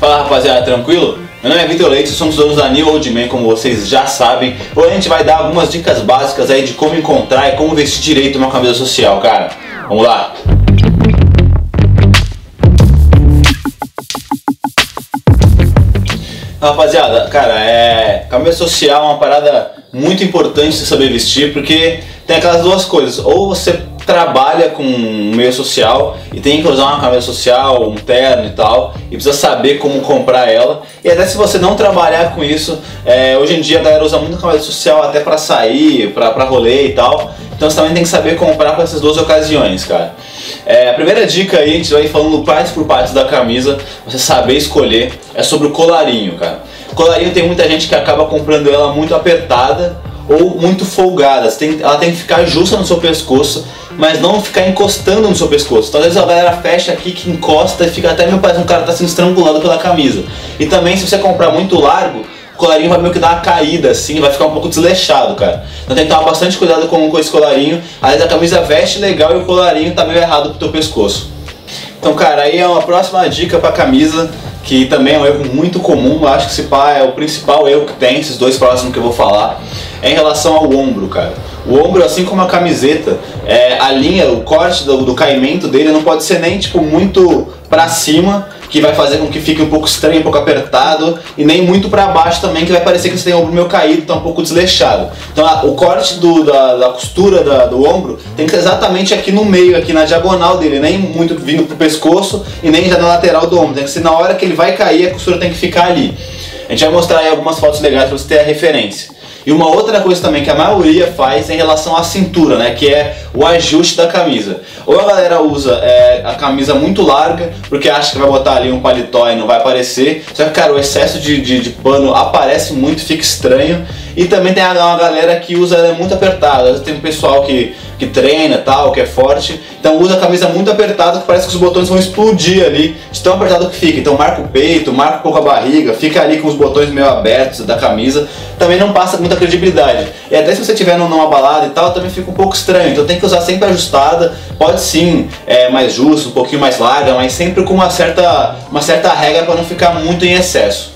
Fala rapaziada, tranquilo? Meu nome é Vitor Leite, somos donos da New Old Man, como vocês já sabem. Hoje a gente vai dar algumas dicas básicas aí de como encontrar e como vestir direito uma camisa social, cara. Vamos lá! Rapaziada, cara, é. Camisa social é uma parada muito importante de saber vestir, porque tem aquelas duas coisas. Ou você trabalha com meio social e tem que usar uma camisa social, um terno e tal, e precisa saber como comprar ela. E até se você não trabalhar com isso, é, hoje em dia a galera usa muito camisa social até para sair, para rolê e tal. Então você também tem que saber comprar para essas duas ocasiões, cara. É, a primeira dica aí, a gente vai falando parte por parte da camisa, você saber escolher, é sobre o colarinho, cara. Colarinho tem muita gente que acaba comprando ela muito apertada ou muito folgada. Ela tem que ficar justa no seu pescoço, mas não ficar encostando no seu pescoço. Então, às vezes a galera fecha aqui que encosta e fica até meio parecendo um cara tá sendo estrangulado pela camisa. E também se você comprar muito largo, colarinho vai meio que dar uma caída assim, vai ficar um pouco desleixado, cara. Então tem que tomar bastante cuidado com, com esse colarinho. Às vezes a camisa veste legal e o colarinho tá meio errado pro teu pescoço. Então, cara, aí é uma próxima dica pra camisa, que também é um erro muito comum, acho que esse pá é o principal erro que tem, esses dois próximos que eu vou falar, é em relação ao ombro, cara. O ombro, assim como a camiseta, é, a linha, o corte do, do caimento dele não pode ser nem tipo muito pra cima, que vai fazer com que fique um pouco estranho, um pouco apertado, e nem muito para baixo também, que vai parecer que você tem o ombro meio caído, tá um pouco desleixado. Então a, o corte do, da, da costura da, do ombro tem que ser exatamente aqui no meio, aqui na diagonal dele, nem muito vindo pro pescoço e nem já na lateral do ombro. Tem que ser na hora que ele vai cair, a costura tem que ficar ali. A gente vai mostrar aí algumas fotos legais para você ter a referência. E uma outra coisa também que a maioria faz em relação à cintura, né? Que é o ajuste da camisa. Ou a galera usa é, a camisa muito larga, porque acha que vai botar ali um paletó e não vai aparecer. Só que, cara, o excesso de, de, de pano aparece muito, fica estranho. E também tem uma galera que usa ela muito apertada. Tem um pessoal que, que treina tal, que é forte. Então usa a camisa muito apertada que parece que os botões vão explodir ali, de tão apertado que fica. Então marca o peito, marca um pouco a barriga, fica ali com os botões meio abertos da camisa. Também não passa muita credibilidade. E até se você estiver numa balada e tal, também fica um pouco estranho. Então tem que usar sempre ajustada. Pode sim, é mais justo, um pouquinho mais larga, mas sempre com uma certa, uma certa regra para não ficar muito em excesso.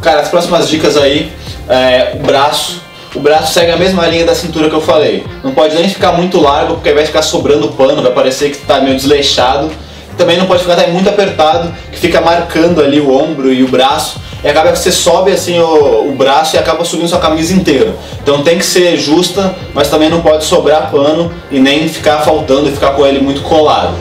Cara, as próximas dicas aí é, o braço. O braço segue a mesma linha da cintura que eu falei. Não pode nem ficar muito largo, porque vai ficar sobrando pano, vai parecer que está meio desleixado. Também não pode ficar muito apertado, que fica marcando ali o ombro e o braço. E acaba que você sobe assim o, o braço e acaba subindo sua camisa inteira. Então tem que ser justa, mas também não pode sobrar pano e nem ficar faltando e ficar com ele muito colado.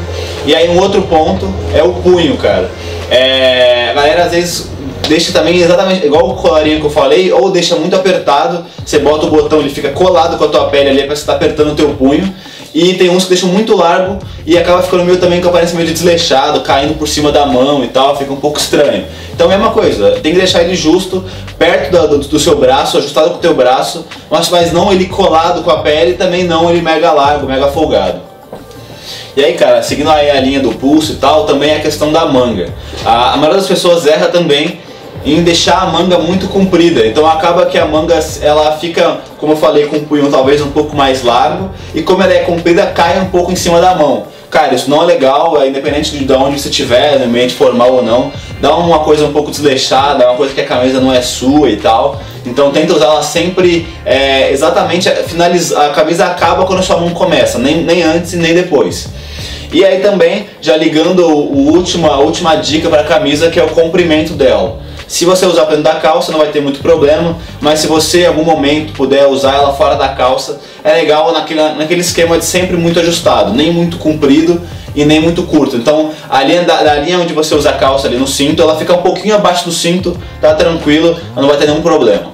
E aí um outro ponto é o punho, cara. É, a galera às vezes deixa também exatamente igual o colarinho que eu falei, ou deixa muito apertado, você bota o botão, ele fica colado com a tua pele ali, parece que tá apertando o teu punho. E tem uns que deixam muito largo e acaba ficando meio também que aparece meio de desleixado, caindo por cima da mão e tal, fica um pouco estranho. Então é uma coisa, tem que deixar ele justo, perto do, do, do seu braço, ajustado com o teu braço, mas, mas não ele colado com a pele, também não ele mega largo, mega folgado. E aí, cara, seguindo aí a linha do pulso e tal, também é a questão da manga. A, a maioria das pessoas erra também em deixar a manga muito comprida. Então acaba que a manga ela fica, como eu falei, com o punho talvez um pouco mais largo e como ela é comprida, cai um pouco em cima da mão. Cara, isso não é legal, é independente de onde você estiver, no ambiente formal ou não, dá uma coisa um pouco desleixada, uma coisa que a camisa não é sua e tal. Então tenta usar ela sempre é, exatamente, finaliza, a camisa acaba quando a sua mão começa, nem, nem antes e nem depois. E aí também, já ligando o último, a última dica para a camisa, que é o comprimento dela. Se você usar dentro da calça não vai ter muito problema, mas se você em algum momento puder usar ela fora da calça, é legal naquele, naquele esquema de sempre muito ajustado, nem muito comprido e nem muito curto. Então a linha da, linha onde você usa a calça ali no cinto, ela fica um pouquinho abaixo do cinto, tá tranquilo, não vai ter nenhum problema.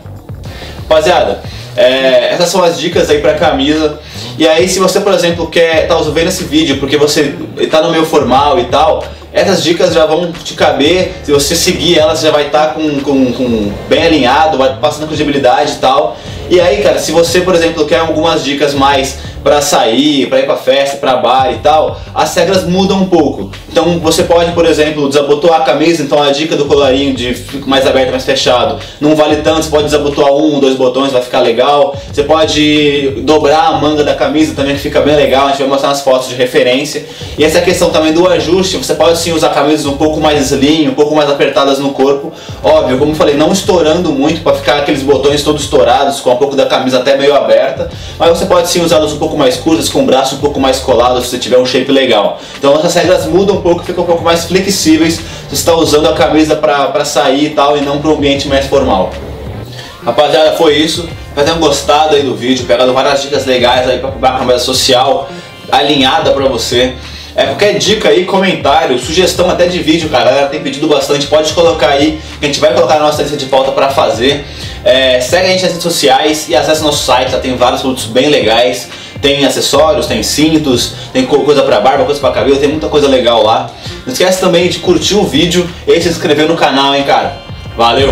Rapaziada, é, essas são as dicas aí para camisa. E aí se você, por exemplo, quer tá vendo esse vídeo porque você está no meio formal e tal, essas dicas já vão te caber, se você seguir elas, já vai estar tá com, com, com, bem alinhado, vai passando credibilidade e tal. E aí, cara, se você, por exemplo, quer algumas dicas mais para sair, para ir para festa, para bar e tal, as regras mudam um pouco. Então você pode, por exemplo, desabotoar a camisa, então a dica do colarinho de mais aberto, mais fechado, não vale tanto, você pode desabotoar um, dois botões, vai ficar legal. Você pode dobrar a manga da camisa também, que fica bem legal, a gente vai mostrar nas fotos de referência. E essa questão também do ajuste, você pode sim usar camisas um pouco mais slim, um pouco mais apertadas no corpo. Óbvio, como eu falei, não estourando muito para ficar aqueles botões todos estourados, com um pouco da camisa até meio aberta, mas você pode sim usá-los um pouco mais curtas, com o braço um pouco mais colado, se você tiver um shape legal. Então essas regras mudam um pouco, ficam um pouco mais flexíveis você está usando a camisa para sair e tal, e não para um ambiente mais formal. Rapaziada, foi isso. Espero tenham gostado aí do vídeo, pegado várias dicas legais aí para a camisa social alinhada para você. É, qualquer dica aí, comentário, sugestão até de vídeo, cara, tem pedido bastante, pode colocar aí, que a gente vai colocar nossa lista de pauta para fazer. É, segue a gente nas redes sociais e acesse nosso site, lá tem vários produtos bem legais. Tem acessórios, tem cintos, tem coisa para barba, coisa para cabelo, tem muita coisa legal lá. Não esquece também de curtir o vídeo e se inscrever no canal, hein, cara. Valeu!